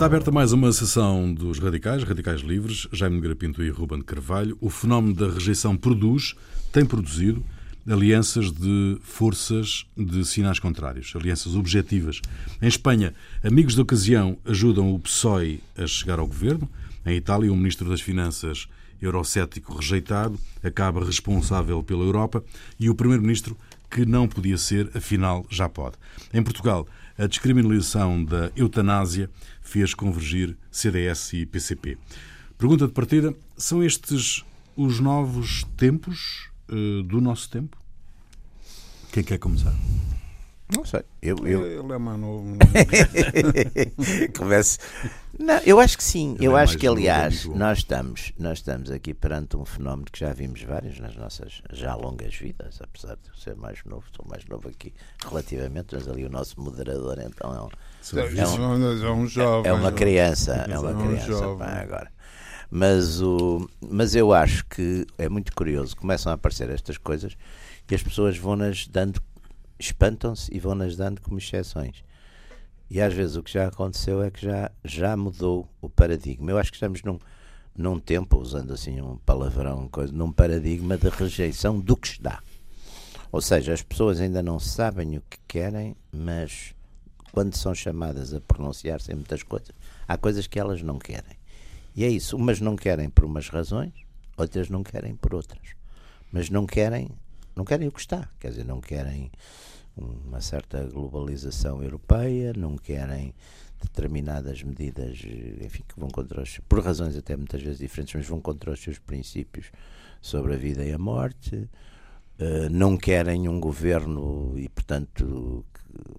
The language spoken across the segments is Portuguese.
Está aberta mais uma sessão dos Radicais, Radicais Livres, Jaime Nogueira Pinto e Ruben Carvalho. O fenómeno da rejeição produz, tem produzido, alianças de forças de sinais contrários, alianças objetivas. Em Espanha, amigos da ocasião ajudam o PSOE a chegar ao governo. Em Itália, o ministro das Finanças eurocético rejeitado acaba responsável pela Europa e o primeiro-ministro que não podia ser, afinal já pode. Em Portugal, a descriminalização da eutanásia fez convergir CDS e PCP. Pergunta de partida: são estes os novos tempos uh, do nosso tempo? Quem quer começar? Não sei. Eu, eu... Ele é mais novo. Comece. Não, eu acho que sim. Eu é acho que, aliás, nós estamos, nós estamos aqui perante um fenómeno que já vimos vários nas nossas já longas vidas, apesar de eu ser mais novo, sou mais novo aqui relativamente, mas ali o nosso moderador então é um, é um, é um jovem. É uma criança, é uma criança pá, agora. Mas, o, mas eu acho que é muito curioso, começam a aparecer estas coisas e as pessoas vão-nas dando, espantam-se e vão-nas dando como exceções. E às vezes o que já aconteceu é que já, já mudou o paradigma. Eu acho que estamos num, num tempo, usando assim um palavrão, coisa, num paradigma de rejeição do que está. Ou seja, as pessoas ainda não sabem o que querem, mas quando são chamadas a pronunciar-se em muitas coisas, há coisas que elas não querem. E é isso. Umas não querem por umas razões, outras não querem por outras. Mas não querem, não querem o que está. Quer dizer, não querem uma certa globalização europeia, não querem determinadas medidas, enfim, que vão contra os, por razões até muitas vezes diferentes, mas vão contra os seus princípios sobre a vida e a morte. Uh, não querem um governo e, portanto,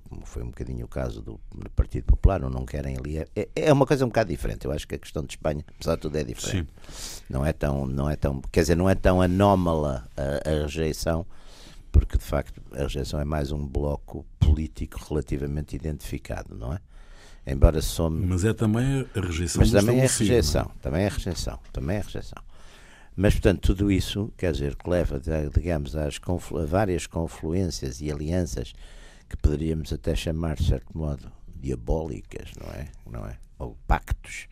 como foi um bocadinho o caso do, do Partido Popular, ou não querem ali. É, é, uma coisa um bocado diferente. Eu acho que a questão de Espanha, apesar de tudo, é diferente. Sim. Não é tão, não é tão, quer dizer, não é tão anómala a, a rejeição porque de facto a rejeição é mais um bloco político relativamente identificado, não é? Embora some. Mas é também a rejeição. Mas também é rejeição, também é rejeição, também é rejeição. Mas, portanto, tudo isso, quer dizer, que leva, digamos, às conflu a várias confluências e alianças que poderíamos até chamar, de certo modo, diabólicas, não é? Não é? Ou pactos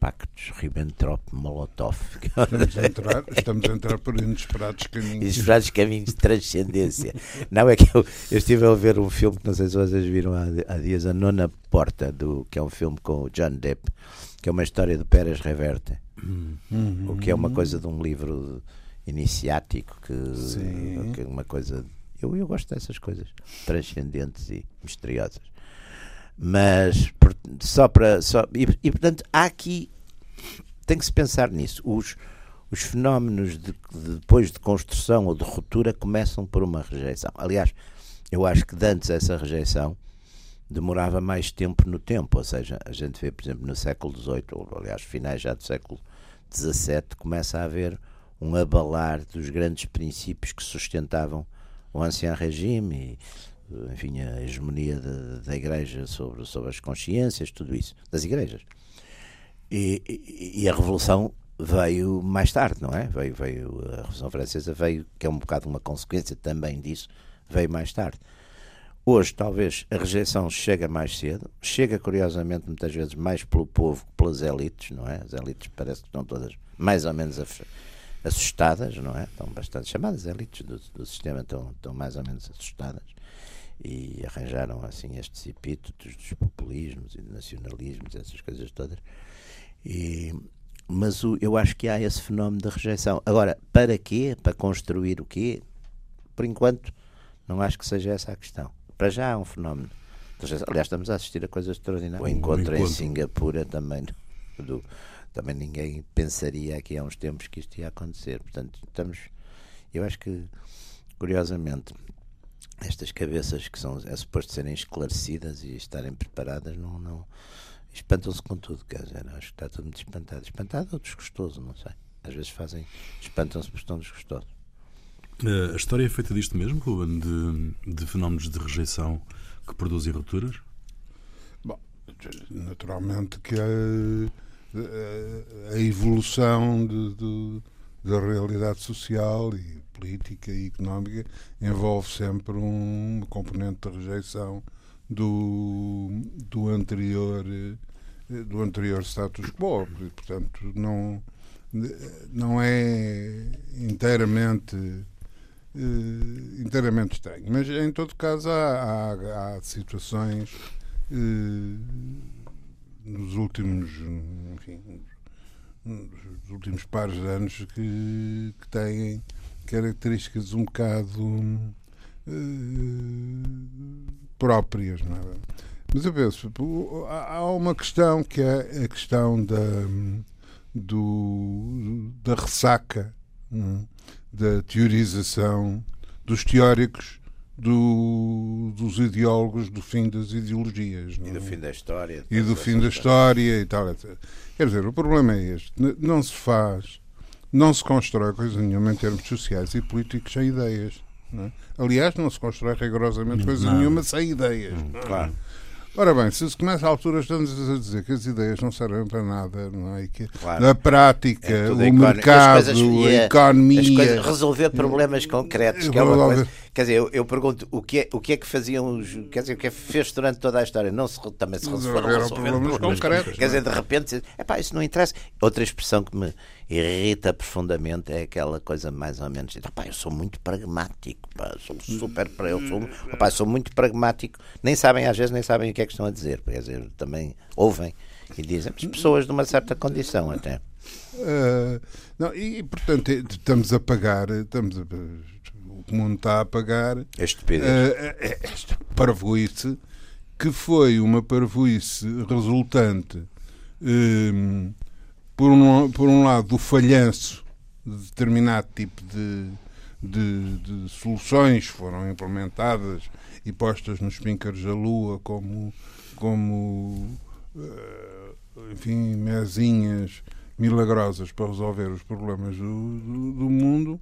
pactos Ribbentrop-Molotov. Estamos, a entrar, estamos a entrar por inesperados caminhos. Inesperados caminhos de transcendência. Não é que eu, eu estive a ver um filme que não sei se vocês viram há, há dias, A Nona Porta, do, que é um filme com o John Depp, que é uma história de Pérez Reverte. Uhum. O que é uma coisa de um livro iniciático, que, que é uma coisa. Eu, eu gosto dessas coisas transcendentes e misteriosas. Mas só para. Só, e, e, portanto, há aqui. Tem que se pensar nisso. Os, os fenómenos de, de, depois de construção ou de ruptura começam por uma rejeição. Aliás, eu acho que antes essa rejeição demorava mais tempo no tempo. Ou seja, a gente vê, por exemplo, no século XVIII, ou aliás, finais já do século XVII, começa a haver um abalar dos grandes princípios que sustentavam o ancião regime. Enfim, a hegemonia da, da Igreja sobre, sobre as consciências, tudo isso, das igrejas. E, e, e, a Revolução veio mais tarde, não é? Veio, veio, a Revolução Francesa veio, que é um bocado uma consequência também disso, veio mais tarde. Hoje, talvez, a rejeição chega mais cedo, chega, curiosamente, muitas vezes mais pelo povo que pelas elites, não é? As elites parece que estão todas mais ou menos assustadas, não é? Estão bastante chamadas elites do, do sistema, estão, estão mais ou menos assustadas e arranjaram assim estes epítetos dos populismos e nacionalismos, essas coisas todas. E, mas o, eu acho que há esse fenómeno de rejeição. Agora, para quê? Para construir o quê? Por enquanto, não acho que seja essa a questão. Para já há um fenómeno. Aliás, estamos a assistir a coisas extraordinárias. O encontro, encontro. em Singapura também, do, também ninguém pensaria aqui há uns tempos que isto ia acontecer. Portanto, estamos. Eu acho que, curiosamente, estas cabeças que são é suposto serem esclarecidas e estarem preparadas não, não espantam-se com tudo, quer dizer, acho que está tudo muito espantado. Espantado ou desgostoso, não sei. Às vezes fazem, espantam-se porque estão desgostosos. A história é feita disto mesmo, Ruben, de, de fenómenos de rejeição que produzem rupturas? Bom, naturalmente que a, a evolução de, de, da realidade social e política e económica envolve sempre um componente de rejeição do, do anterior do anterior status quo. Portanto, não, não é inteiramente uh, inteiramente estranho. Mas, em todo caso, há, há, há situações uh, nos últimos, enfim, nos últimos pares de anos que, que têm características um bocado uh, próprias. Não é? Mas eu penso, há uma questão que é a questão da, do, da ressaca. Não? É? da teorização dos teóricos do, dos ideólogos do fim das ideologias. E do é? fim da história. E do fim da história e tal, etc. Quer dizer, o problema é este. Não se faz, não se constrói coisa nenhuma em termos sociais e políticos sem ideias. Não é? Aliás, não se constrói rigorosamente coisa não. nenhuma sem ideias. Hum, claro. Ora bem, se começa a altura estamos a dizer que as ideias não servem para nada, não é? Que claro. Na prática, é o mercado, coisas, a economia. resolver problemas concretos, que é uma coisa. Quer dizer, eu, eu, pergunto o que, é, o que é que faziam os. Quer dizer, o que é que fez durante toda a história? Não se, também se resolveram problemas, problemas concretos. Quer dizer, é? de repente, epá, isso não interessa. Outra expressão que me irrita profundamente é aquela coisa mais ou menos. Epá, eu sou muito pragmático, pá, sou super. Eu sou, sou muito pragmático. Nem sabem, às vezes, nem sabem o que é que estão a dizer. Quer dizer, também ouvem e dizem, mas pessoas de uma certa condição até. Uh, não, e portanto estamos a pagar, estamos a, o mundo está a pagar é estupidez. Uh, esta parvoíce que foi uma parvoíce resultante um, por, um, por um lado do falhanço de determinado tipo de, de, de soluções foram implementadas e postas nos píncaros da Lua como, como uh, enfim, mesinhas milagrosas para resolver os problemas do, do, do mundo.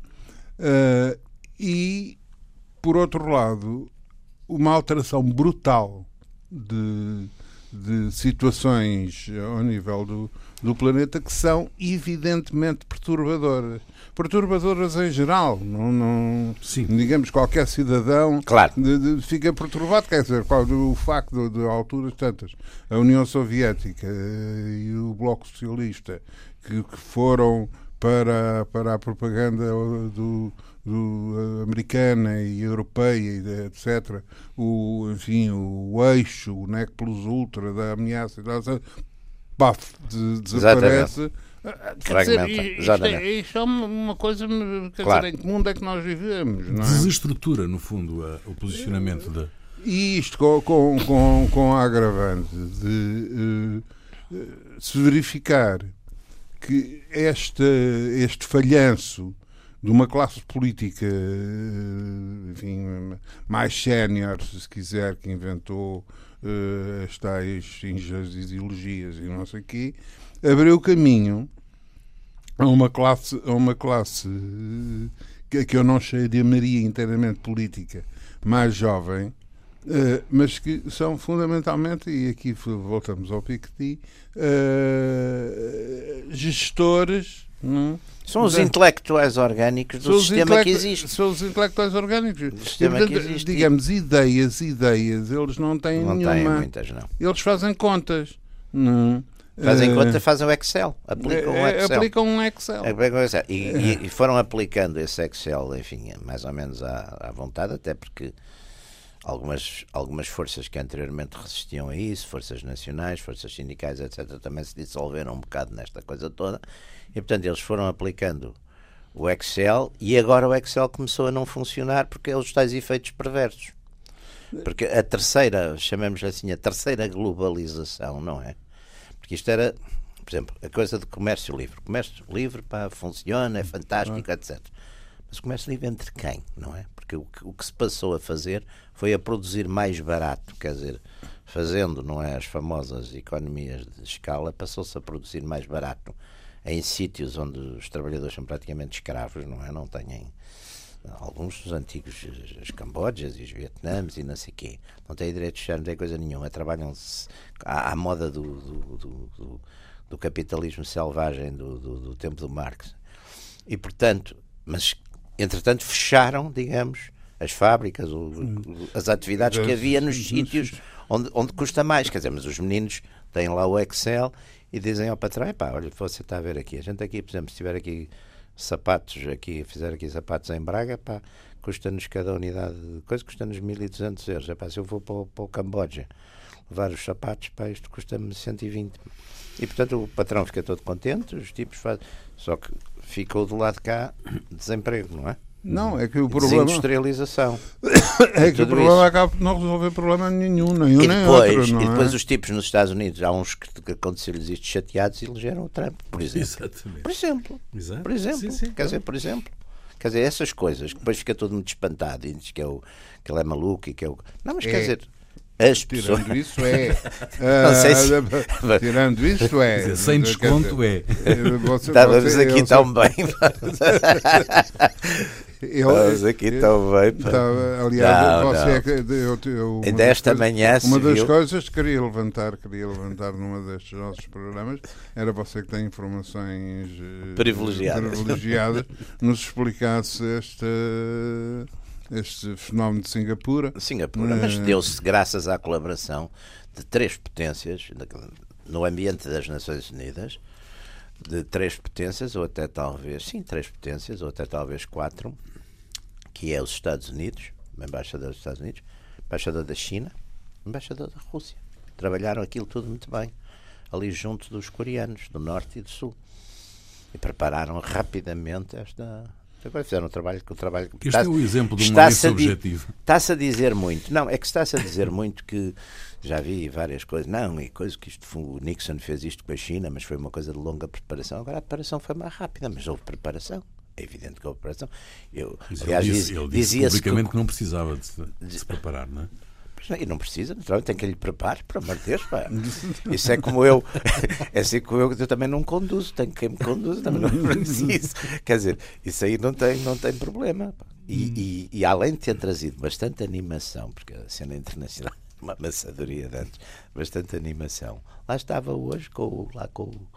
Uh, e, por outro lado, uma alteração brutal de, de situações ao nível do, do planeta que são evidentemente perturbadoras. Perturbadoras em geral, não, não Sim. digamos qualquer cidadão claro. de, de, fica perturbado, quer dizer, o facto de, de alturas tantas, a União Soviética eh, e o Bloco Socialista que, que foram para, para a propaganda do, do, americana e europeia, etc., o, enfim, o eixo, o NEC plus ultra da ameaça, paf, de, desaparece. Quer dizer, isto, é, isto é uma coisa quer claro. dizer, em que mundo é que nós vivemos? Não é? Desestrutura, no fundo, a, o posicionamento da. E isto com, com, com, com a agravante de uh, se verificar que este, este falhanço de uma classe política eh, enfim, mais sénior, se quiser, que inventou uh, as tais ideologias e não sei o quê, abriu caminho a uma classe, a uma classe que, que eu não chamaria inteiramente política, mais jovem, Uh, mas que são fundamentalmente, e aqui voltamos ao Piketty, uh, gestores. Não? É? São os intelectuais orgânicos do sistema que existe. São os intelectuais orgânicos. Do sistema e, portanto, que existe. Digamos, ideias, ideias, eles não têm não nenhuma. Têm muitas, não. Eles fazem contas. Não. Fazem uh, conta, fazem o Excel, aplicam o Excel. Aplicam um Excel. Aplicam Excel. E, e, e, foram aplicando esse Excel, enfim, mais ou menos à, à vontade, até porque algumas, algumas forças que anteriormente resistiam a isso, forças nacionais, forças sindicais, etc., também se dissolveram um bocado nesta coisa toda. E, portanto, eles foram aplicando o Excel e agora o Excel começou a não funcionar porque é os tais efeitos perversos. Porque a terceira, chamemos assim, a terceira globalização, não é? Porque isto era, por exemplo, a coisa do comércio livre. Comércio livre pá, funciona, é fantástico, etc. Mas comércio livre entre quem, não é? Porque o que, o que se passou a fazer foi a produzir mais barato, quer dizer, fazendo, não é, as famosas economias de escala, passou-se a produzir mais barato em sítios onde os trabalhadores são praticamente escravos, não é? Não têm alguns dos antigos as Cambojas e os Vietnãs e não sei quê, não têm direitos sociais, não têm coisa nenhuma, trabalham-se à, à, moda do, do, do, do, capitalismo selvagem do, do tempo do Marx. E portanto, mas entretanto fecharam, digamos, as fábricas, as atividades que havia nos sítios onde, onde custa mais. Quer dizer, mas os meninos têm lá o Excel e dizem ao patrão: pá, olha, você está a ver aqui, a gente aqui, por exemplo, se tiver aqui sapatos, aqui, fizer aqui sapatos em Braga, pá, custa-nos cada unidade de coisa, custa-nos 1.200 euros. Epá, se eu vou para, o- para o Camboja levar os sapatos, pá, isto custa-me 120. E portanto o patrão fica todo contente, os tipos fazem. Só que ficou do lado de cá desemprego, não é? Não, é que o problema, Desindustrialização. é que o problema isso. acaba por não resolver problema nenhum, nem um E nem depois, outro. Não e depois é? os tipos nos Estados Unidos, há uns que, que aconteceu-lhes isto chateados e elegeram o Trump, por exemplo. Exatamente. Por exemplo. Exato. Por exemplo. Sim, sim, Quer dizer, por exemplo. Quer dizer, essas coisas que depois fica todo muito espantado e diz que, é o, que ele é maluco e que é o. Não, mas quer É. dizer, as pessoas. Tirando isso é. Sei se- Tirando isso é. Quer dizer, sem Quer desconto dizer, é. você- Estávamos você- aqui eu tão bem. Eu- Estávamos aqui tão bem. Estava, aliás, Não, você não. eu, eu, uma Ainda das esta coisas- manhã Uma das viu- coisas que queria levantar, queria levantar numa destes nossos programas, era você que tem informações eh, Privilegiadas. privilegiadas, nos explicasse este, este fenómeno de Singapura. Singapura, mas Eh, deu-se graças à colaboração de três potências no ambiente das Nações Unidas, de três potências, ou até talvez, sim, três potências, ou até talvez quatro, que é os Estados Unidos, embaixador dos Estados Unidos, embaixador da China, embaixador da Rússia. Trabalharam aquilo tudo muito bem, ali junto dos coreanos, do norte e do sul. E prepararam rapidamente esta. Agora fizeram um trabalho que o trabalho Este é o exemplo de um objetivo. Está-se a dizer muito. Não, é que está-se a dizer muito que já vi várias coisas. Não, e coisa que isto o Nixon fez isto com a China, mas foi uma coisa de longa preparação. Agora a preparação foi mais rápida, mas houve preparação. É evidente que houve preparação. Eu, aliás, ele disse, diz- ele disse publicamente que, que não precisava de se, de se preparar, não é? E não precisa, naturalmente, tem que lhe preparar, por amor de Deus. Pá. Isso é como eu. É assim como eu, eu também não conduzo, tenho quem me conduza, também não preciso. Quer dizer, isso aí não tem, não tem problema. E, e, e além de ter trazido bastante animação, porque a cena internacional é uma maçadoria de antes, bastante animação, lá estava hoje com, lá com o,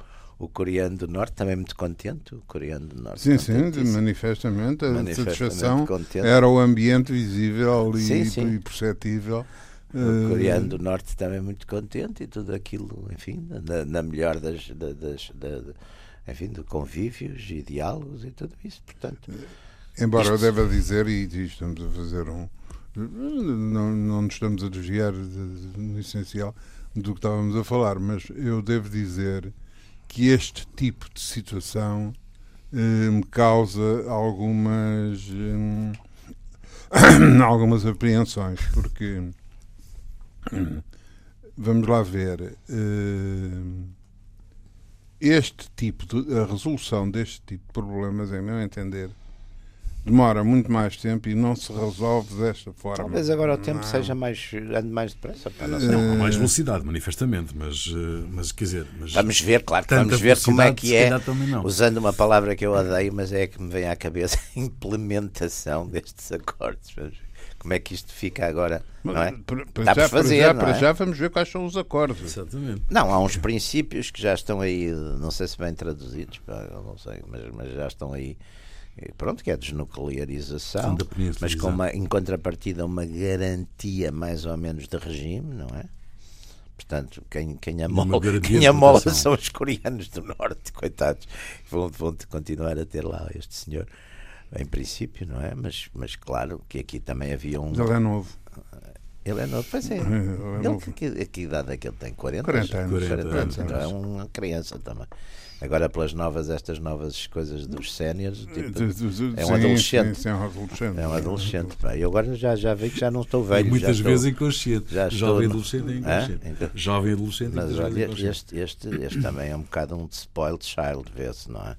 o coreano do Norte, também muito contente, o coreano do Norte. Sim, sim, manifestamente. A Manifestamente satisfação contente. era o ambiente visível e, Sim, sim. e perceptível. O Eh, coreano do Norte também muito contente e tudo aquilo, enfim, na, na melhor das, da- das, da- da- enfim, de convívios e diálogos e tudo isso. Portanto, Embora eu Isto- deva dizer, e estamos a fazer um. Não, não nos estamos a desviar de- de- no essencial do que estávamos a falar, mas eu devo dizer que este tipo de situação me causa algumas. hum, algumas apreensões, porque. hum, Vamos lá ver. este tipo de. a resolução deste tipo de problemas, em meu entender, demora muito mais tempo e não se resolve desta forma. talvez agora o tempo Não. seja mais. ande mais depressa. não sei. Não, com mais Eh, velocidade, manifestamente, mas, eh, mas quer dizer. Mas, Vamos ver, claro que vamos ver como é que é, usando uma palavra que eu odeio, mas é a que me vem à cabeça, a implementação destes acordos. Vamos ver Como é que isto fica agora, não é? Para, para Dá já, para fazer, para, já, não para é? já vamos ver quais são os acordos. Exatamente. Não, há uns princípios que já estão aí, não sei se bem traduzidos, não sei, mas, mas já estão aí. Pronto, que é a desnuclearização, mas com uma, em contrapartida uma garantia mais ou menos de regime, não é? Portanto, quem, quem amola, quem amola são os coreanos do Norte, coitados. Vão, vão continuar a ter lá este senhor, em princípio, não é? Mas, mas claro que aqui também havia um. Ele é novo. Ele é novo, pois é. Ele é Ele, que, que, que idade é que ele tem? 40? 40 anos. 40 40 anos, anos. então é uma criança também. Agora pelas novas, estas novas coisas dos séniores, tipo, é um adolescente. Sim, sim, é um adolescente. é um adolescente. pá. E agora já, já vi que já não estou velho. E muitas já estou- vezes inconsciente. já estou Jovem adolescente é inconsciente. Então- Jovem adolescente Mas muitas vezes olha, este, este, este também é um bocado um spoiled child, vê-se, não é?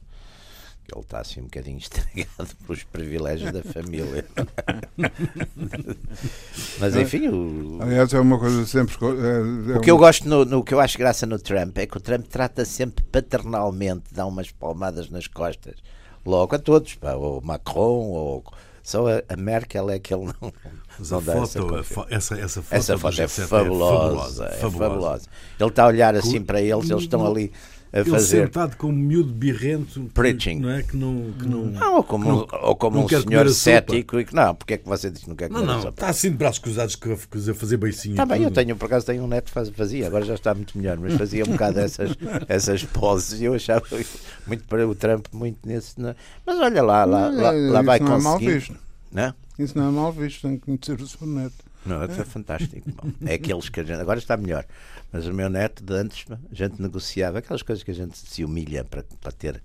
Ele está assim um bocadinho estragado pelos privilégios da família. Mas enfim, o, Aliás, é uma coisa sempre. é- é O que eu um- gosto, no, no- o que eu acho graça no Trump é que o Trump trata sempre paternalmente, dá umas palmadas nas costas, logo a todos, pá, ou Macron, ou só a, a Merkel é que ele não, Mas a foto, essa, essa foto, Essa foto é Jet Set fabulosa, é fabulosa. Ele está a olhar assim Com- para eles, eles estão ali a Ele fazer. sentado como um miúdo birrento. que- Preaching. Não é? Que não. Que não, Não, ou como, não- ou como não um senhor cético e que não, porque é que você diz que não quer não, comer a não, sopa? está assim de braços cruzados a fazer beicinho. Está bem, eu tenho, por acaso tenho um neto que faz- fazia, agora já está muito melhor, mas fazia um bocado essas, essas poses e eu achava muito para o Trump, muito nesse. não- Mas olha lá, lá, lá, lá Isso vai não é mal conseguir. visto. Não? Isso não é mal visto, tem que conhecer o seu neto. Não, é foi fantástico. Bom, é aqueles que a gente. Agora está melhor. Mas o meu neto, de antes, a gente negociava aquelas coisas que a gente se humilha para, para ter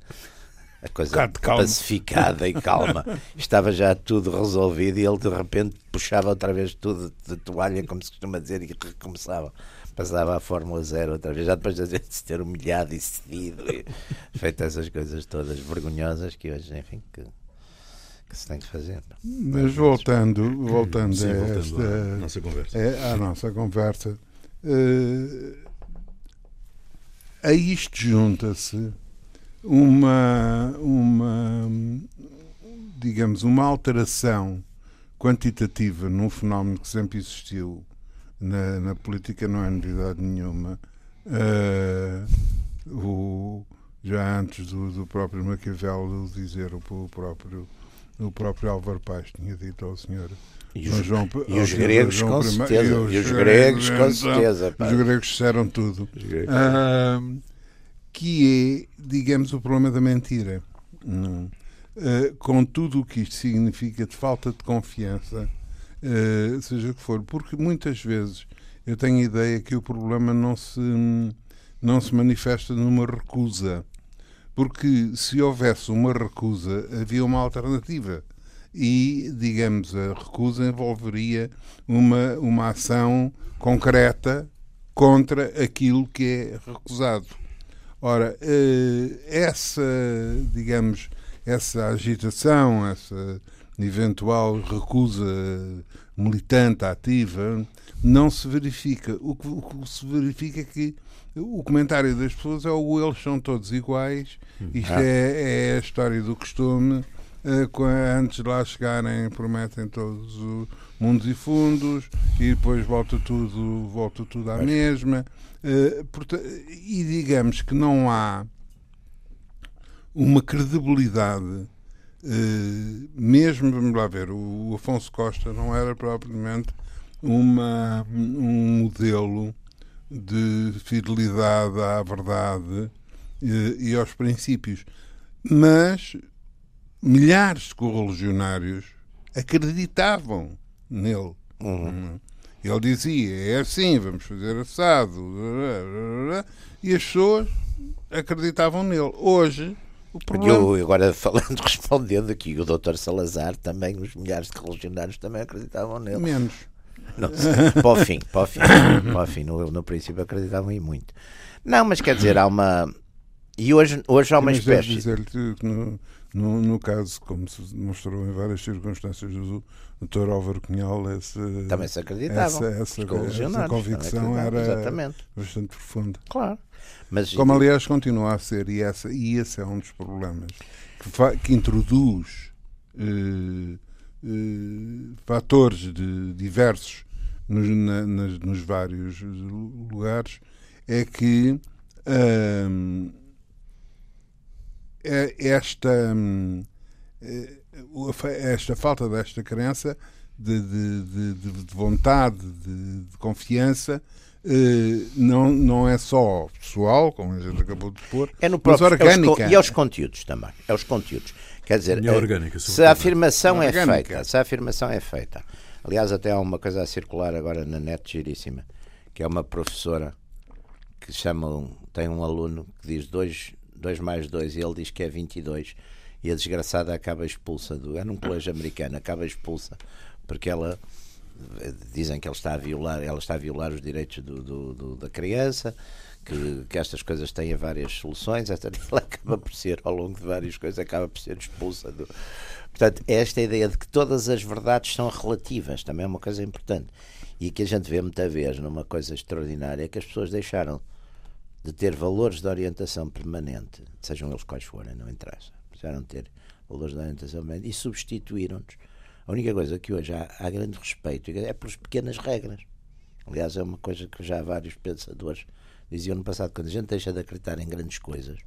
a coisa pacificada e calma. Estava já tudo resolvido e ele de repente puxava outra vez tudo de toalha, como se costuma dizer, e recomeçava. Passava à Fórmula Zero outra vez, já depois de a gente se ter humilhado e cedido e feito essas coisas todas vergonhosas que hoje, enfim, que, que se tem que fazer. Mas voltando, voltando, Sim, a, voltando esta, à nossa conversa. é, à nossa conversa, eh, a isto junta-se uma, uma, digamos, uma alteração quantitativa num fenómeno que sempre existiu na, na política, não é novidade nenhuma. Eh, o, já antes do, do próprio Maquiavelo dizer o próprio o próprio Álvaro Paz tinha dito ao senhor E os, João, e os gregos, João com I, certeza. E os gregos, com certeza. pá. Os gregos disseram tudo. Os gregos. Ah, que é, digamos, o problema da mentira. Ah, com tudo o que isto significa de falta de confiança, ah, seja o que for, porque muitas vezes eu tenho a ideia que o problema não se, não se manifesta numa recusa. Porque se houvesse uma recusa, havia uma alternativa. E, digamos, a recusa envolveria uma, uma ação concreta contra aquilo que é recusado. Ora, eh, essa, digamos, essa agitação, essa eventual recusa militante, ativa, não se verifica. O que, o que se verifica é que o comentário das pessoas é o eles são todos iguais, isto Ah. é, é a história do costume, eh, antes de lá chegarem prometem todos os mundos e fundos e depois volta tudo, volta tudo à mesma. Eh, e digamos que não há uma credibilidade, eh, mesmo, vamos lá ver, o Afonso Costa não era propriamente uma, um modelo de fidelidade à verdade eh, e aos princípios. Mas milhares de correligionários acreditavam nele. Uhum. Ele dizia, é assim, vamos fazer assado. E as pessoas acreditavam nele. Hoje, o E problema... eu, agora falando, respondendo aqui, o Dr. Salazar também, os milhares de religionários também acreditavam nele. Menos. Não, para o fim, para o fim, para o fim no, no princípio acreditavam em muito. Não, mas quer dizer, há uma. E hoje, hoje há uma Mas espécie. dizer-lhe que no, no, no caso, como se demonstrou em várias circunstâncias do Dr. Álvaro Cunhal, essa, Também se acreditavam. essa, essa, essa convicção era Exatamente, bastante profunda. claro. Mas, Como aliás continua a ser, e, essa, e esse é um dos problemas que, fa- que introduz eh, fatores de, diversos nos, na- nas- nos vários lugares, é que é- esta, hum, eh, esta falta desta crença de, de- de- de- de vontade, de, confiança, eh, não, não é só pessoal, como a gente acabou de expor, é no mas próprio, é os orgânica. e aos conteúdos também. É os conteúdos. Quer dizer, a eh, orgânica, se a afirmação é Orgânica. feita, se a afirmação é feita. Aliás, até há uma coisa a circular agora na net giríssima, que é uma professora que chama tem um aluno que diz 2 dois mais 2 e ele diz que é 22 e a desgraçada acaba expulsa do é num colégio americano acaba expulsa porque ela eh, dizem que ele está a violar ela está a violar os direitos do, do- do- da criança que, que estas coisas têm várias soluções esta ela acaba por ser ao longo de várias coisas acaba por ser expulsa do portanto é esta ideia de que todas as verdades são relativas também é uma coisa importante e que a gente vê muita vez numa coisa extraordinária é que as pessoas deixaram de ter valores de orientação permanente, sejam eles quais forem, não interessa, precisaram ter valores de orientação permanente e substituíram-nos. A única coisa que hoje há, há grande respeito é pelas pequenas regras. Aliás, é uma coisa que já vários pensadores dizia no passado, quando a gente deixa de acreditar em grandes coisas,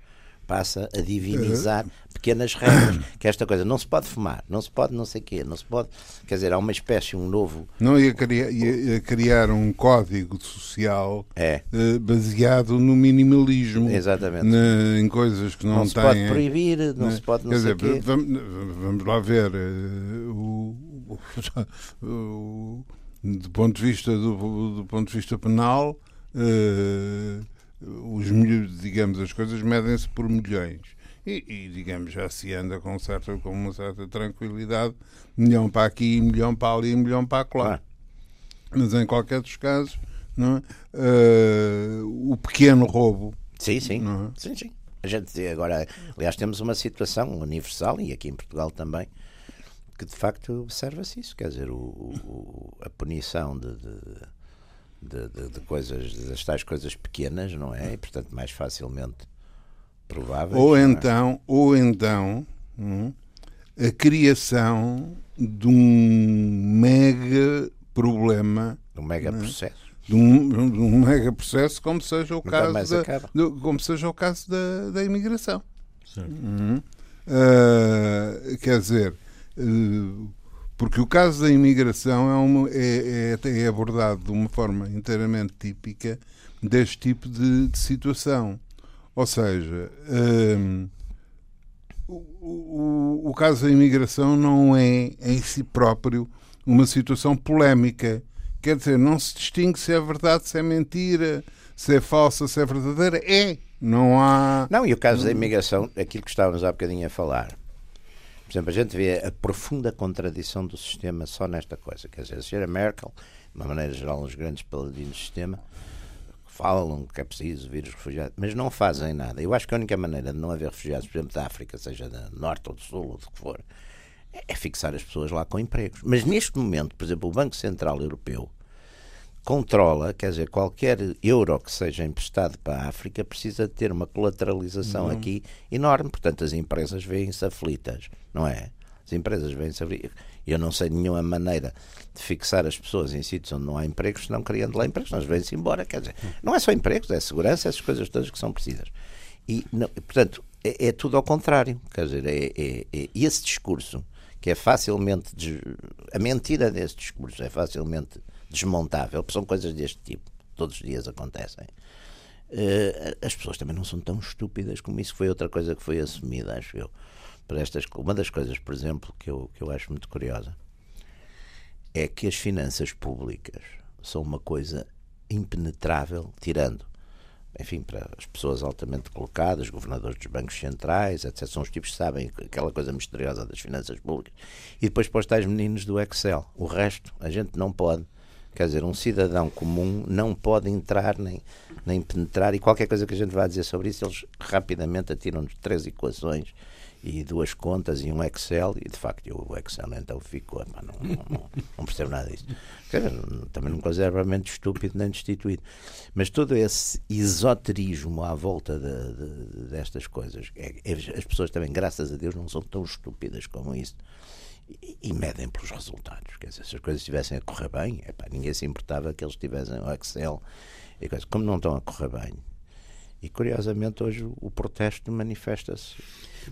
passa a divinizar pequenas regras. Que é esta coisa, não se pode fumar, não se pode não sei o quê, não se pode. Quer dizer, há uma espécie, um novo. Não ia criar, ia criar um código social É. eh, baseado no minimalismo. Exatamente. na- em coisas que não, Não se têm. pode proibir, não né? se pode não Quer sei dizer, quê. vamos, vamos lá ver. eh, o, o- o- do ponto de vista do, do ponto de vista penal, eh, os milhões, digamos, as coisas medem-se por milhões. E, e, digamos, já se anda com, certa, com uma certa tranquilidade, milhão para aqui, milhão para ali, milhão para lá. Mas em qualquer dos casos, não é? Eh, o pequeno roubo Sim, sim. É? Sim, sim. A gente agora, aliás, temos uma situação universal e aqui em Portugal também que de facto observa-se isso. Quer dizer, o, o- a punição de, de, de- de- de coisas, das tais coisas pequenas, não é? E portanto mais facilmente prováveis. Ou é? então, ou então hum, a criação de um mega problema, Um mega processo. de um, de um mega processo, como seja o Nunca caso mais da, do- como seja o caso da, da imigração. Certo. Uhum. Ah, quer dizer, eh, porque o caso da imigração é, uma- é- é- é abordado de uma forma inteiramente típica deste tipo de, de situação. Ou seja, hum, o, o- o caso da imigração não é em si próprio uma situação polémica. Quer dizer, não se distingue se é verdade, se é mentira, se é falsa, se é verdadeira. É. Não há. Não, e o caso da imigração, aquilo que estávamos há bocadinho a falar. Por exemplo, a gente vê a profunda contradição do sistema só nesta coisa. Quer dizer, a senhora Merkel, de uma maneira geral, os grandes paladinos do sistema, falam que é preciso vir os refugiados, mas não fazem nada. Eu acho que a única maneira de não haver refugiados, por exemplo, da África, seja da Norte ou do Sul, ou do que for, é fixar as pessoas lá com empregos. Mas neste momento, por exemplo, o Banco Central Europeu controla, quer dizer, qualquer euro que seja emprestado para a África precisa de ter uma colateralização aqui enorme. Portanto, as empresas veem-se aflitas, não é? As empresas veem-se aflitas. Eu não sei nenhuma maneira de fixar as pessoas em sítios onde não há empregos, senão criando lá empregos, nós vêm-se embora. Quer dizer, não é só empregos, é segurança, essas coisas todas que são precisas. E, não- portanto, é, é tudo ao contrário. Quer dizer, é, é- é esse discurso que é facilmente. des- A mentira desse discurso é facilmente desmontável, são coisas deste tipo, todos os dias acontecem. Eh, as pessoas também não são tão estúpidas como isso foi outra coisa que foi assumida, acho eu. Para estas, uma das coisas, por exemplo, que eu, que eu acho muito curiosa é que as finanças públicas são uma coisa impenetrável, tirando, enfim, para as pessoas altamente colocadas, governadores dos bancos centrais, etc. São os tipos que sabem aquela coisa misteriosa das finanças públicas. E depois para os tais meninos do Excel. O resto, a gente não pode. Quer dizer, um cidadão comum não pode entrar nem, nem penetrar, e qualquer coisa que a gente vá dizer sobre isso, eles rapidamente atiram-nos três equações e duas contas e um Excel, e de facto eu, o Excel então ficou, não, não, não, não percebo nada disso. Dizer, também não considero realmente estúpido nem destituído. Mas todo esse esoterismo à volta de, de- destas coisas, é- é- as pessoas também, graças a Deus, não são tão estúpidas como isso e, e medem pelos resultados. Quer dizer, se as coisas estivessem a correr bem, epá, ninguém se importava que eles tivessem o Excel e coisas. Como não estão a correr bem. E curiosamente hoje o, protesto manifesta-se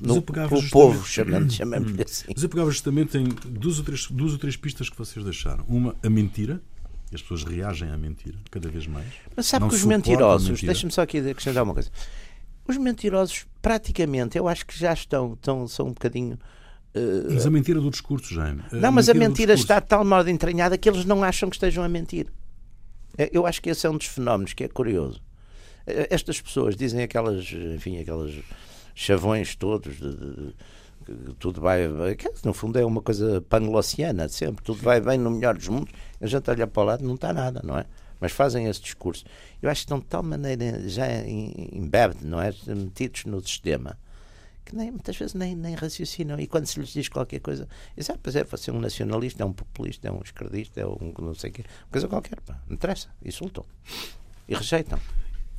no, pelo justamente- povo, chamando, chamamos-lhe assim. Mas eu pegava justamente em duas ou, três, duas ou três pistas que vocês deixaram. Uma, a mentira. As pessoas reagem à mentira cada vez mais. Mas sabe Não que os mentirosos, deixa-me só aqui acrescentar uma coisa. Os mentirosos, praticamente, eu acho que já estão, estão são um bocadinho. Eh, Mas a mentira do discurso, Jaime. Não, mas a do mentira discurso. está de tal modo entranhada que eles não acham que estejam a mentir. É, Eu acho que esse é um dos fenómenos que é curioso. Eh, Estas pessoas dizem aquelas, enfim, aquelas chavões todos de, de- tudo vai, que no fundo é uma coisa panlociana sempre, tudo vai bem no melhor dos mundos, a gente olha para o lado não está nada, não é? Mas fazem esse discurso. Eu acho que estão de tal maneira já em- embedded, não é? Metidos no sistema que nem, muitas vezes nem, nem raciocinam. E quando se lhes diz qualquer coisa, dizem, ah, pois é, você é um nacionalista, é um populista, é um esquerdista, é um não sei o quê, coisa qualquer, pá, não interessa, insultam e rejeitam.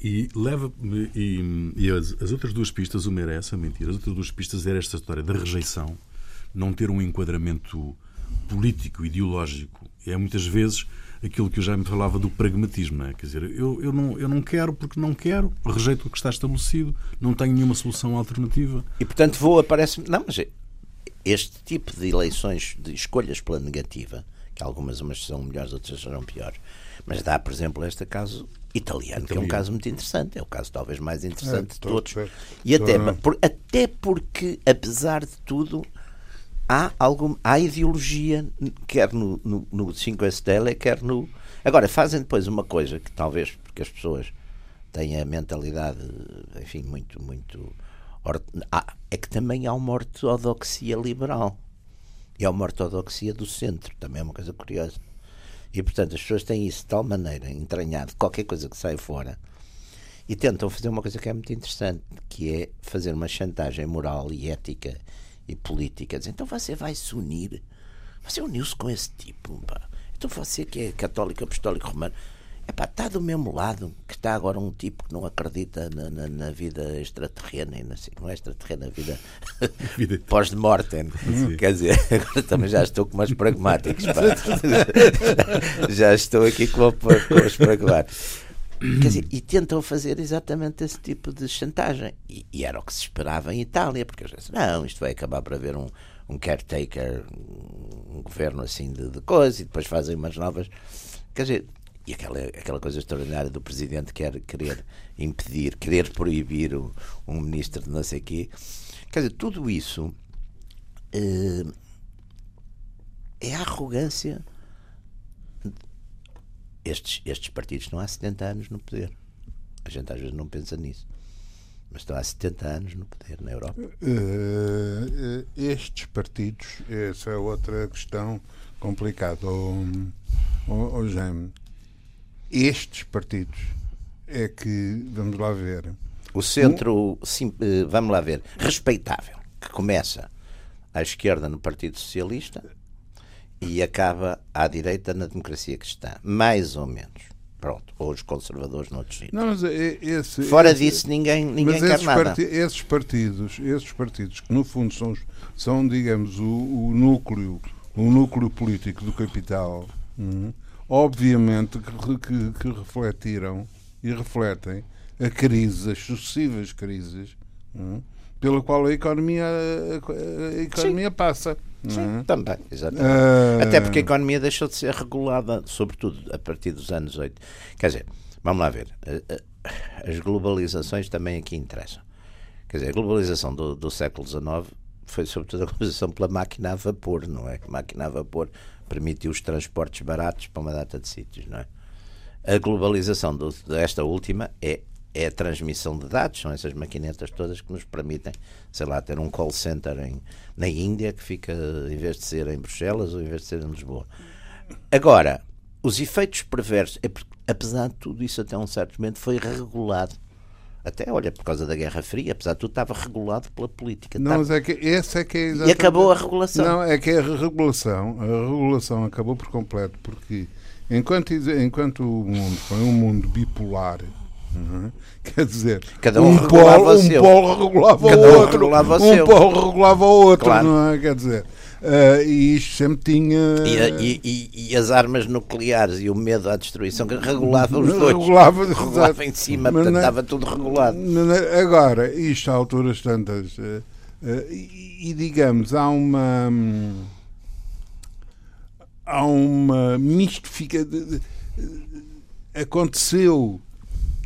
E leva e, e as, as outras duas pistas, uma era essa, mentira, as outras duas pistas era esta história da rejeição, não ter um enquadramento político, ideológico. É muitas vezes aquilo que eu já me falava do pragmatismo. Não é? Quer dizer, eu, eu, não, eu não quero porque não quero, rejeito o que está estabelecido, não tenho nenhuma solução alternativa. E portanto vou, aparece Não, mas este tipo de eleições, de escolhas pela negativa, que algumas umas são melhores, outras serão piores, mas dá, por exemplo, este caso italiano, italiano, que é um caso muito interessante, é o caso talvez mais interessante é, de todos. E até, por, até porque, apesar de tudo, há, algum, há ideologia, quer no, no, no 5 Stelle, quer no. Agora, fazem depois uma coisa que talvez porque as pessoas têm a mentalidade, enfim, muito, muito. é que também há uma ortodoxia liberal. E há uma ortodoxia do centro, também é uma coisa curiosa. E, portanto, as pessoas têm isso de tal maneira entranhado, qualquer coisa que sai fora, e tentam fazer uma coisa que é muito interessante, que é fazer uma chantagem moral e ética e política. Então você vai se unir. Você uniu-se com esse tipo. Pá. Então você que é católico, apostólico romano, Epá, está do mesmo lado que está agora um tipo que não acredita na, na, na vida extraterrena, e não, sei, não é extraterrena, a vida, vida... pós-mortem. Quer dizer, agora também já estou com umas pragmáticos. já estou aqui com, com os pragmáticos. Dizer, e tentam fazer exatamente esse tipo de chantagem. E, e era o que se esperava em Itália, porque eles dizem, não, isto vai acabar por haver um, um caretaker, um governo assim de, de coisas, e depois fazem umas novas. Quer dizer, e aquela, aquela coisa extraordinária do presidente quer querer impedir, querer proibir o, um ministro de não sei quê. Quer dizer, tudo isso eh, é a arrogância estes, estes partidos estão há 70 anos no poder. A gente às vezes não pensa nisso. Mas estão há 70 anos no poder na Europa. Uh, estes partidos, essa é outra questão complicada, oh, oh, oh, Jaime. Estes partidos é que, vamos lá ver. O centro, um, sim, eh, vamos lá ver, respeitável, que começa à esquerda no Partido Socialista e acaba à direita na democracia cristã. Mais ou menos. Pronto. Ou os conservadores noutros sítios. Não, mas é, esse, Fora esse, disso, ninguém, ninguém quer nada. Parti esses partidos, esses partidos que no fundo são, são digamos, o, o núcleo, o núcleo político do capital, hum, obviamente que, que, que refletiram e refletem a crise, as sucessivas crises hum, pela qual a economia, a, a economia passa. Sim, é? também, exatamente. Uh... Até porque a economia deixou de ser regulada, sobretudo a partir dos anos 80. Quer dizer, vamos lá ver, as globalizações também aqui interessam. Quer dizer, a globalização do, do século XIX foi sobretudo a globalização pela máquina a vapor, não é? A máquina a vapor permitiu os transportes baratos para uma data de sítios, não é? A globalização do, desta última é é a transmissão de dados, são essas maquinetas todas que nos permitem, sei lá, ter um call center em, na Índia que fica, em vez de ser em Bruxelas ou em vez de ser em Lisboa. Agora, os efeitos perversos, é apesar de tudo isso, até um certo momento foi regulado. Até, olha, por causa da Guerra Fria, apesar de tudo, estava regulado pela política. Não, estava... mas é que esse é que é exatamente... E acabou a regulação. Não, é que a regulação, a regulação acabou por completo, porque enquanto, enquanto o mundo foi um mundo bipolar, Uhum. Quer dizer, Cada um, um, polo, um polo regulava Cada o outro, regulava um seu. polo regulava o outro, claro. não é? Quer dizer, uh, e isto sempre tinha. E, e, e, as armas nucleares e o medo à destruição que regulavam os dois. Regulava, regulava em cima, portanto é- estava tudo regulado. É- agora, isto a alturas tantas. Uh, uh, e, e, digamos, há uma. Há uma mistificação. Aconteceu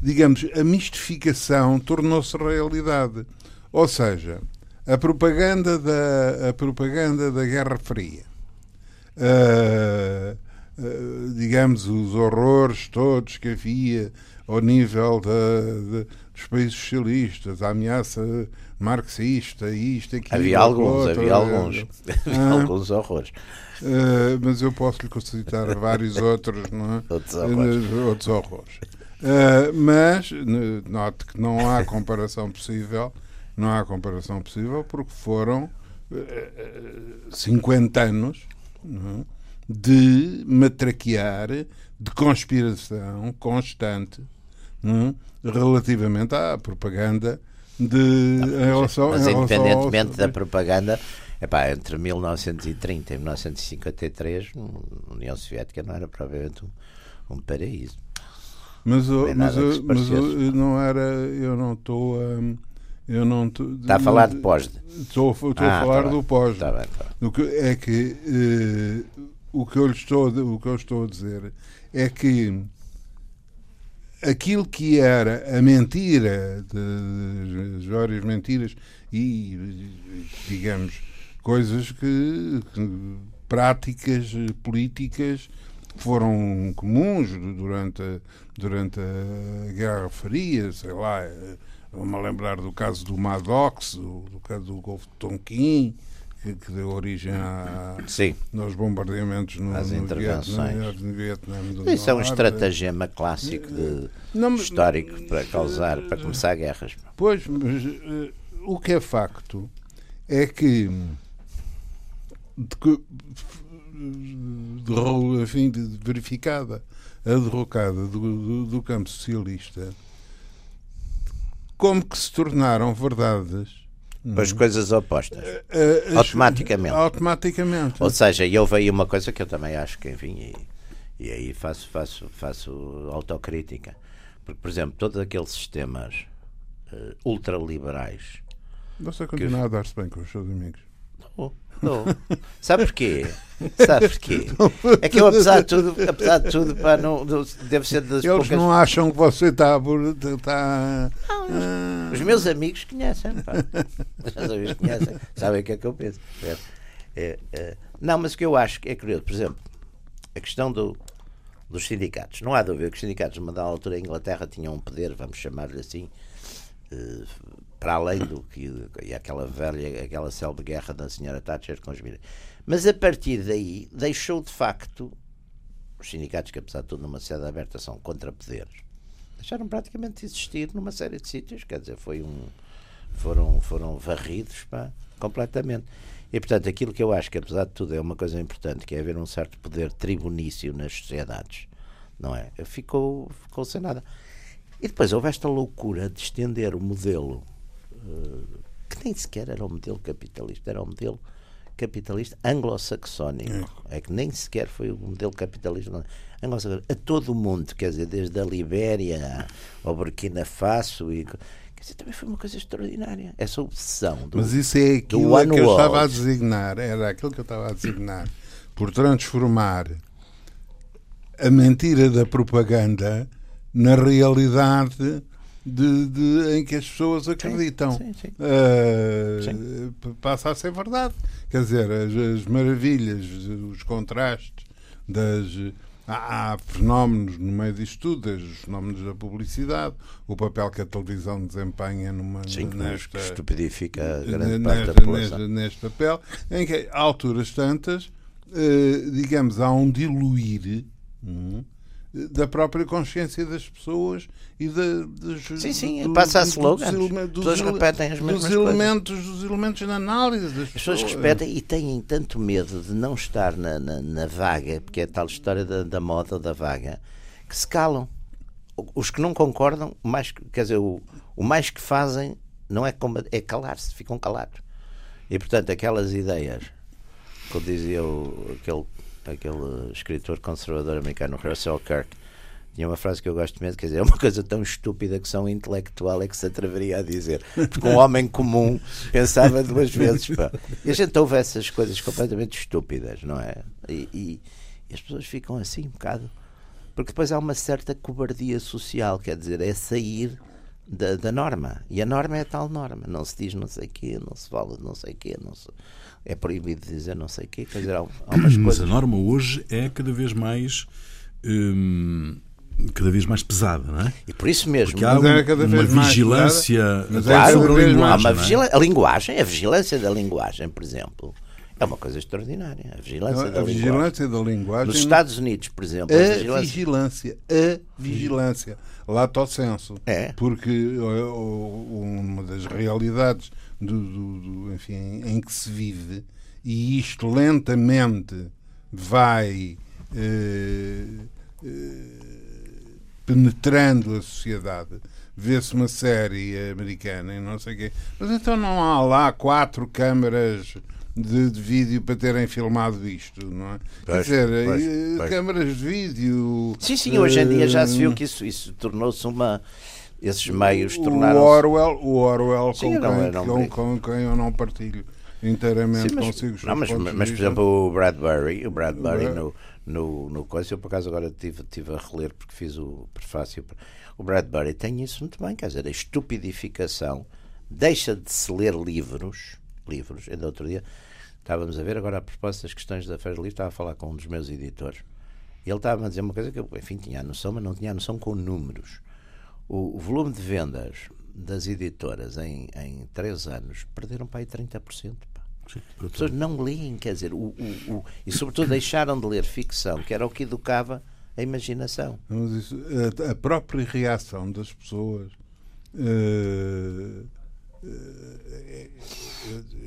digamos, a mistificação tornou-se realidade. Ou seja, a propaganda da, a propaganda da Guerra Fria, uh, uh, digamos, os horrores todos que havia ao nível de, dos países socialistas, a ameaça marxista, isto, aquilo. Havia alguns, havia alguns, havia alguns horrores. Uh, mas eu posso lhe citar vários outros, não é? Outros horrores. Outros horrores. Uh, mas note que não há comparação possível, não há comparação possível porque foram uh, 50 anos é, de matraquear, de conspiração constante é, relativamente à propaganda de não, em relação, mas em independentemente ao... da propaganda Epá, entre 1930 e 1953, a União Soviética não era provavelmente um, um paraíso. Mas, mas, mas não era. Eu não estou a. Eu não tô, Está a falar de pós. Estou, estou ah, a falar tá do pós. Tá bem, tá. Que, é que uh, o, que eu estou, o que eu estou a dizer é que aquilo que era a mentira, de, de, várias mentiras e, digamos, coisas que, que práticas políticas foram comuns durante a, durante a Guerra Fria, sei lá, vamos lembrar do caso do Maddox, do, do caso do Golfo de Tonquim, que, que, deu origem a, Sim. aos bombardeamentos no, no intervenções. Vietnã, no Vietnã Isso é um estratagema clássico de, não, histórico para causar, para começar guerras. Pois, mas uh, o que é facto é que de, de, enfim, de, verificada a derrocada do, do, do, campo socialista, como que se tornaram verdades. As coisas opostas. Uh, uh, automaticamente. Automaticamente. Ou seja, e houve aí uma coisa que eu também acho que, enfim, e, e aí faço, faço, faço autocrítica. Porque, por exemplo, todos aqueles sistemas uh, ultraliberais. Você continua que... a dar-se bem com os seus amigos. Não, não. Sabe porquê? Sabe porquê? É que eu, apesar de tudo, apesar de tudo pá, não, deve ser das Eles poucas... não acham que você está. está não, ah... Os meus amigos conhecem, pá. Os meus amigos conhecem, sabem o que é que eu penso. É, é, não, mas o que eu acho que é curioso, por exemplo, a questão do, dos sindicatos. Não há dúvida que os sindicatos, numa dada altura, a Inglaterra tinham um poder, vamos chamar-lhe assim, eh, para além do que e aquela velha, aquela célebre guerra da senhora Thatcher com os militares. Mas a partir daí deixou de facto os sindicatos, que apesar de tudo numa sede aberta são contra poderes, deixaram praticamente de existir numa série de sítios, quer dizer, foi um foram foram varridos pá, completamente. E portanto, aquilo que eu acho que apesar de tudo é uma coisa importante, que é haver um certo poder tribunício nas sociedades, não é? Ficou ficou sem nada. E depois houve esta loucura de estender o modelo que nem sequer era o modelo capitalista, era o modelo capitalista anglo-saxónico. É. é. que nem sequer foi o modelo capitalista a todo o mundo, quer dizer, desde a Libéria ao Burkina Faso e quer dizer, também foi uma coisa extraordinária. Essa obsessão do, Mas isso é aquilo que eu estava a designar, era aquilo que eu estava a designar por transformar a mentira da propaganda na realidade de, de, em que as pessoas acreditam. Sim, sim, sim. Uh, passa a ser verdade. Quer dizer, as, as maravilhas, os contrastes das. Há, há, fenómenos no meio disto tudo, os fenómenos da publicidade, o papel que a televisão desempenha numa, Sim, nesta, que estupidifica grande nesta, parte da população. Neste, neste papel, em que, a alturas tantas, uh, digamos, há um diluir. Hum, da própria consciência das pessoas e da, dos, sim, sim, do, passa a slogan. As pessoas repetem as mesmas dos elementos, coisas. dos elementos da análise das As pessoas repetem e têm tanto medo de não estar na, na, na vaga, porque é a tal história da, da moda da vaga, que se calam. Os que não concordam, mais, quer dizer, o, o mais que fazem não é, é calar-se, ficam calados. E portanto, aquelas ideias, como dizia o, aquele aquele escritor conservador americano, Russell Kirk, tinha uma frase que eu gosto mesmo, quer dizer, é uma coisa tão estúpida que só um intelectual é que se atreveria a dizer. Porque um homem comum pensava duas vezes. Pá. E a gente ouve essas coisas completamente estúpidas, não é? E, e, e, as pessoas ficam assim um bocado. Porque depois há uma certa cobardia social, quer dizer, é sair da, da norma. E a norma é a tal norma. Não se diz não sei o quê, não se fala de não sei o quê, não se é proibido dizer não sei o quê. Quer dizer, há, há umas Mas coisas... a norma hoje é cada vez mais. Hum, cada vez mais pesada, não é? E por isso mesmo. Porque há uma, uma vigilância claro, sobre a linguagem. Há uma vigila... A linguagem, a vigilância da linguagem, por exemplo. É uma coisa extraordinária. A vigilância, da, vigilância linguagem. da linguagem. Nos Estados Unidos, por exemplo. A, a vigilância. vigilância. A vigilância. Lato senso. É. Porque uma das realidades do, do, do, enfim, em que se vive e isto lentamente vai eh, eh, penetrando a sociedade. Vê-se uma série americana e não sei o quê. Mas então não há lá quatro câmaras de, de vídeo para terem filmado isto, não é? Pois, Quer dizer, pois, eh, pois. câmaras de vídeo. Sim, sim, hoje em dia já se viu eh, que isso, isso tornou-se uma. Esses meios o tornaram-se. Orwell, o Orwell Sim, com, não, quem, eu não com, quem eu não partilho inteiramente Sim, mas, consigo. não, mas, mas, por exemplo, o Bradbury, o Bradbury Brad- no, no, no coisa, eu por acaso agora tive, tive a reler porque fiz o prefácio. O Bradbury tem isso muito bem, quer dizer, a estupidificação deixa de se ler livros, livros, ainda outro dia estávamos a ver agora a propósito das questões da Feira do Livro, estava a falar com um dos meus editores e ele estava a dizer uma coisa que eu, enfim, tinha a noção, mas não tinha a noção com números. O, o volume de vendas das editoras em, em três anos perderam para aí 30%. Pá. As pessoas não leem, quer dizer, o, o, o- e sobretudo deixaram de ler ficção, que era o que educava a imaginação. Isso, a, a própria reação das pessoas. eh, eh,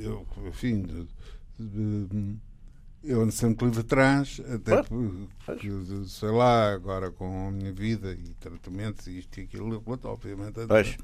eu, enfim, de- eu ando sempre livre atrás, até porque, sei lá, agora com a minha vida e tratamentos e isto e aquilo, obviamente. Pois,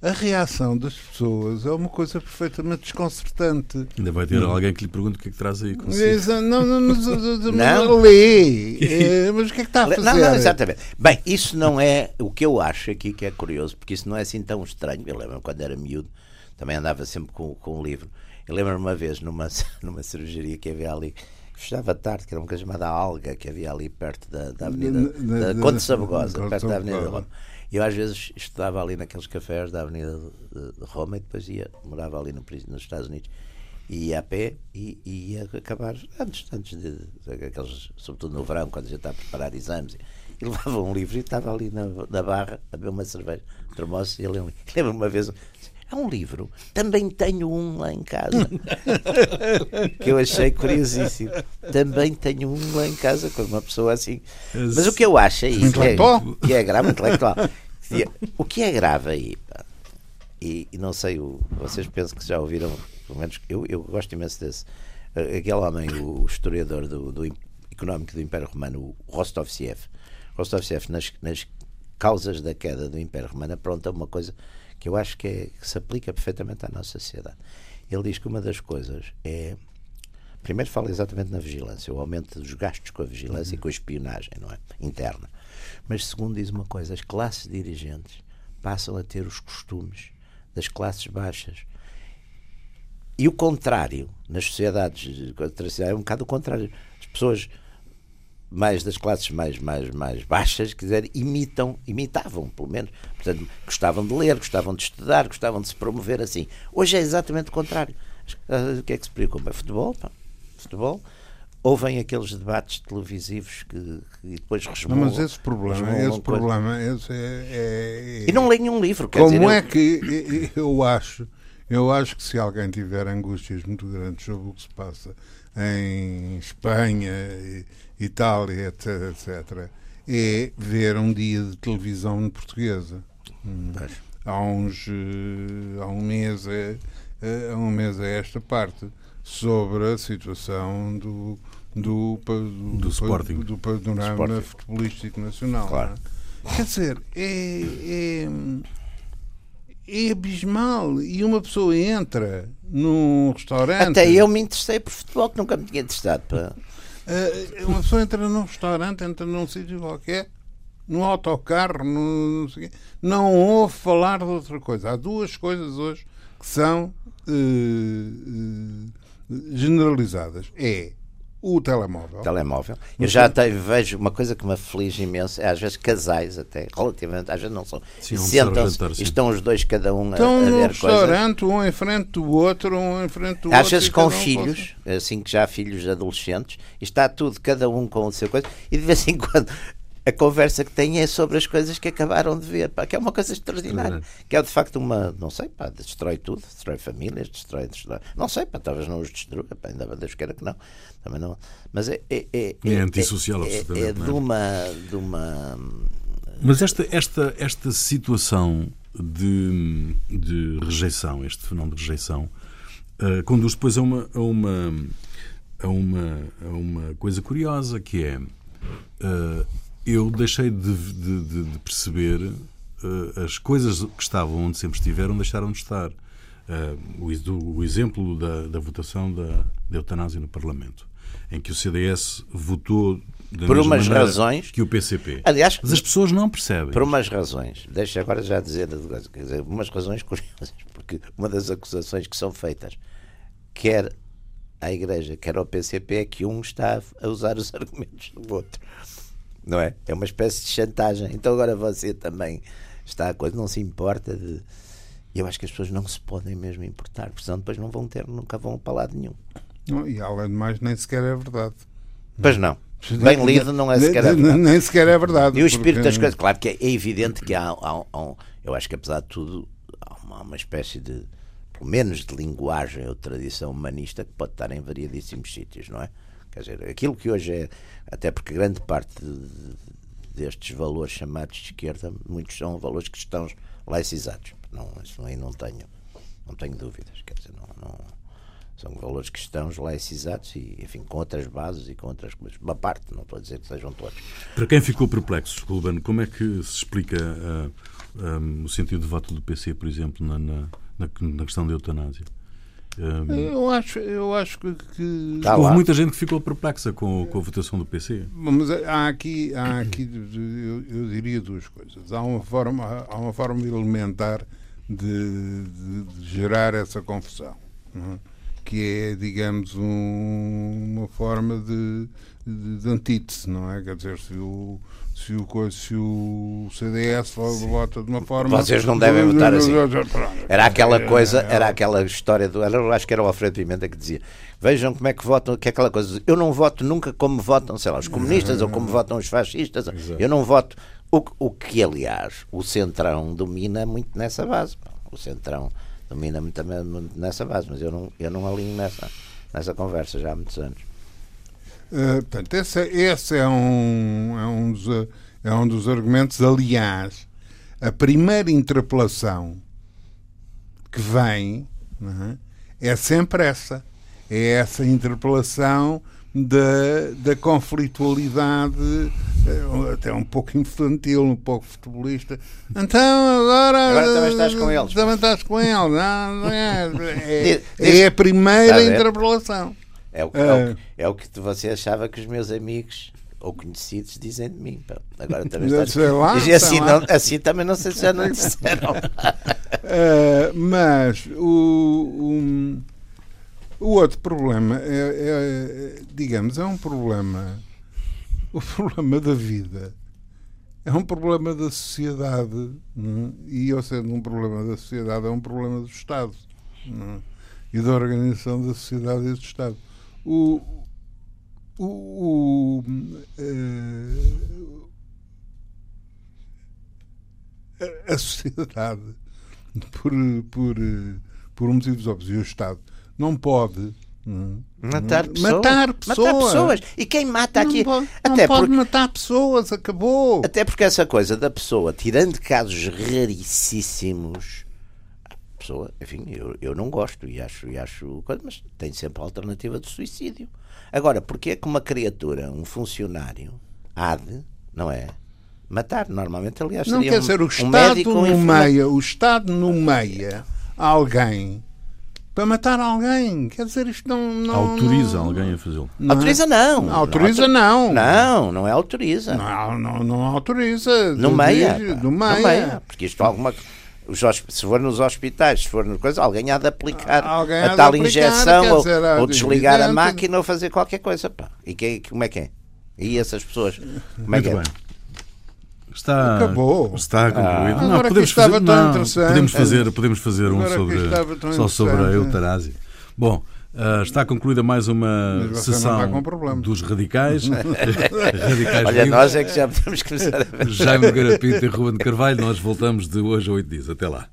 A reação das pessoas é uma coisa perfeitamente desconcertante. Ainda vai ter alguém que lhe pergunte o que é que traz aí consigo. Não, não, não, não, não, Não? lê. Eh, Mas o que é que está a fazer? não, não, exatamente. Bem, isso não é o que eu acho aqui que é curioso, porque isso não é assim tão estranho. Eu lembro quando era miúdo, também andava sempre com, com um livro. Eu lembro-me uma vez numa, numa cirurgia que havia ali, que fechava tarde, que era uma coisa chamada Alga, que havia ali perto da, da Avenida Na- na- da Conde Sabugosa, perto da Avenida de. Roma. Eu às vezes estudava ali naqueles cafés da Avenida de, de Roma e depois ia, morava ali no, nos Estados Unidos. E ia a pé e, e ia acabar antes, antes de, de aqueles, sobretudo no verão, quando a gente está a preparar exames. E levava um livro e estava ali na, na barra a beber uma cerveja, um termoço e a ler um livro. Lembro-me uma vez, é um livro, também tenho um lá em casa. que eu achei curiosíssimo. Também tenho um lá em casa, com uma pessoa assim. Mas o que eu acho aí, que é, que é grave, intelectual. O que é grave aí, pá, e, e não sei, o, vocês pensam que já ouviram, pelo menos eu, eu gosto imenso desse. eh, Aquele homem, o historiador do, do económico do Império Romano, o Rostovtsev. Rostovtsev, nas, nas causas da queda do Império Romano, apronta uma coisa que eu acho que, é- que se aplica perfeitamente à nossa sociedade. Ele diz que uma das coisas é. Primeiro fala exatamente na vigilância, o aumento dos gastos com a vigilância e com a espionagem, não é? Interna. Mas segundo diz uma coisa, as classes dirigentes passam a ter os costumes das classes baixas. E o contrário, nas sociedades tradicionais, é um bocado o contrário. As pessoas mais das classes mais, mais, mais baixas, quiser, imitam, imitavam, pelo menos. Portanto, gostavam de ler, gostavam de estudar, gostavam de se promover assim. Hoje é exatamente o contrário. Ah, O que é que se preocupa? É futebol, pá. Futebol. Ouvem aqueles debates televisivos que, que depois Não, resmungam. mas esse problema, esse coisa. problema, esse é, é- E não leem um livro, quer Como dizer, eu- é que eu acho, eu acho que se alguém tiver angústias muito grandes sobre o que se passa em Espanha, Itália, etc, etc, é ver um dia de televisão portuguesa. Hum. Há uns eh, há um mês é, eh, há um mês a esta parte sobre a situação do do, do, Do Sporting. do panorama Sporting. futebolístico nacional. Claro. é? Quer dizer, é, é, é abismal. E uma pessoa entra num restaurante. Até eu me interessei por futebol, que nunca me tinha interessado. Pá. eh, uma pessoa entra num restaurante, entra num sítio qualquer, num autocarro, num, não, ouve falar de outra coisa. Há duas coisas hoje que são eh, eh, generalizadas. É o telemóvel. Telemóvel. Eu já te- vejo uma coisa que me aflige imenso, é às vezes casais até, relativamente, às vezes não são. E almoçar, sentam-se e estão os dois cada um a, Estão a num ver coisas. restaurante, um em frente do outro, um em frente do outro. Às vezes com um filhos, assim que já filhos adolescentes, e está tudo, cada um com o seu coisa, e de vez em quando a conversa que têm é sobre as coisas que acabaram de ver, pá, que é uma coisa extraordinária. Que é de facto uma, não sei, pá, destrói tudo, destrói famílias, destrói, destrói. Não sei, pá, talvez não os destrua, pá, ainda Deus queira que não. Também não. Mas é. É, é, É antissocial, é, é, absolutamente, é de é? uma. De uma Mas esta, esta, esta situação de, de rejeição, este fenómeno de rejeição, eh, conduz depois a uma, a, uma, a, uma, a uma coisa curiosa que é eh, eu deixei de, de- de- perceber eh, as coisas que estavam onde sempre estiveram deixaram de estar. uh, o, o, exemplo da, da votação da, da eutanásia no Parlamento, em que o CDS votou por umas razões que o PCP. Aliás, mas as pessoas não percebem. Por umas razões. Deixa agora já dizer, dizer, umas razões curiosas, porque uma das acusações que são feitas, quer à Igreja, quer ao PCP, é que um está a usar os argumentos do outro. Não é? É uma espécie de chantagem. Então agora você também está a coisa, não se importa de eu acho que as pessoas não se podem mesmo importar, porque senão depois não vão ter, nunca vão para lado nenhum. Não, e além de mais, nem sequer é verdade. Pois não. Bem lido não é sequer é verdade. Nem sequer é verdade. E o espírito porque... das coisas, claro que é, evidente que há, há, há, eu acho que apesar de tudo, há uma, uma espécie de, pelo menos de linguagem ou tradição humanista que pode estar em variadíssimos sítios, não é? Quer dizer, aquilo que hoje é, até porque grande parte de, destes valores chamados de esquerda, muitos são valores cristãos laicizados. Não, isso aí não tenho, não tenho dúvidas. Quer dizer, não, não, são valores cristãos laicizados e, enfim, com outras bases e com outras coisas. Uma parte, não estou a dizer que sejam todos. Para quem ficou perplexo, Ruben, como é que se explica uh, ah, um, ah, o sentido de voto do PC, por exemplo, na, na, na questão da eutanásia? Um, eu acho, eu acho que. que... Tá houve muita gente que ficou perplexa com, com a votação do PC. Mas há aqui, há aqui eu, eu diria duas coisas. Há uma forma, há uma forma elementar de, de, de gerar essa confusão, é? que é, digamos, um, uma forma de, de, de antítese, não é? Quer dizer, se o, se o, se o CDS vota de uma forma. Vocês não devem votar assim. Era aquela coisa, era aquela história do. Eu acho que era o Alfredo Pimenta que dizia: Vejam como é que votam, que é aquela coisa. Eu não voto nunca como votam, sei lá, os comunistas ou como votam os fascistas. Eu não voto. O, o que, aliás, o Centrão domina muito nessa base. O Centrão domina muito nessa base, mas eu não, eu não alinho nessa, nessa conversa já há muitos anos. Uh, portanto, esse, esse é, um, é, um dos, é um dos argumentos. Aliás, a primeira interpelação que vem é? é sempre essa. É essa interpelação da, da conflitualidade, eh, até um pouco infantil, um pouco futebolista. Então agora. Agora também estás com eles. Também estás com eles. Não, não é, é, é a primeira interpelação. É o, que, é. o que, é o que você achava que os meus amigos ou conhecidos dizem de mim. Pá. Agora também está... lá, e assim, não, assim também não sei se já não lhe disseram. uh, mas o, o, o, outro problema é, é, digamos, é um problema. O problema da vida é um problema da sociedade. Não? É? E eu sendo um problema da sociedade, é um problema do Estado. Não? É? E da organização da sociedade e do Estado o, o, o uh, a sociedade, por, por, por motivos óbvios, e o Estado não pode hum, Matar pessoas. Matar pessoas. Matar pessoas. E quem mata aqui. Não pode, até não pode matar pessoas, acabou. Até porque essa coisa da pessoa, tirando casos raríssimos, pessoa, enfim, eu, eu não gosto e acho, e acho mas tem sempre a alternativa do suicídio. Agora, porque é que uma criatura, um funcionário, há de, não é? Matar, normalmente, aliás, não quer um, dizer, o Estado um médico, nomeia, o Estado nomeia alguém para matar alguém. Quer dizer, isto não. não autoriza não, alguém a fazê-lo. Autoriza não. não autoriza não. Não, não é autoriza. Não, não, não autoriza. Nomeia. Nomeia. Porque isto alguma os, se for nos hospitais, se for no coisa, alguém há de aplicar alguém a tal aplicar, injeção ou, ou, desligar a máquina ou fazer qualquer coisa. Pá. E que, como é que é? E essas pessoas? Como é que é? Bem. Está, Acabou. Está concluído. Ah, não, podemos fazer, não, podemos fazer, podemos fazer um sobre, só sobre a eutanásia. Bom, Uh, está concluída mais uma sessão dos radicais. radicais Olha, nós é que já podemos começar a ver. Jaime Garapinto e Ruben Carvalho. Nós voltamos de hoje a oito dias. Até lá.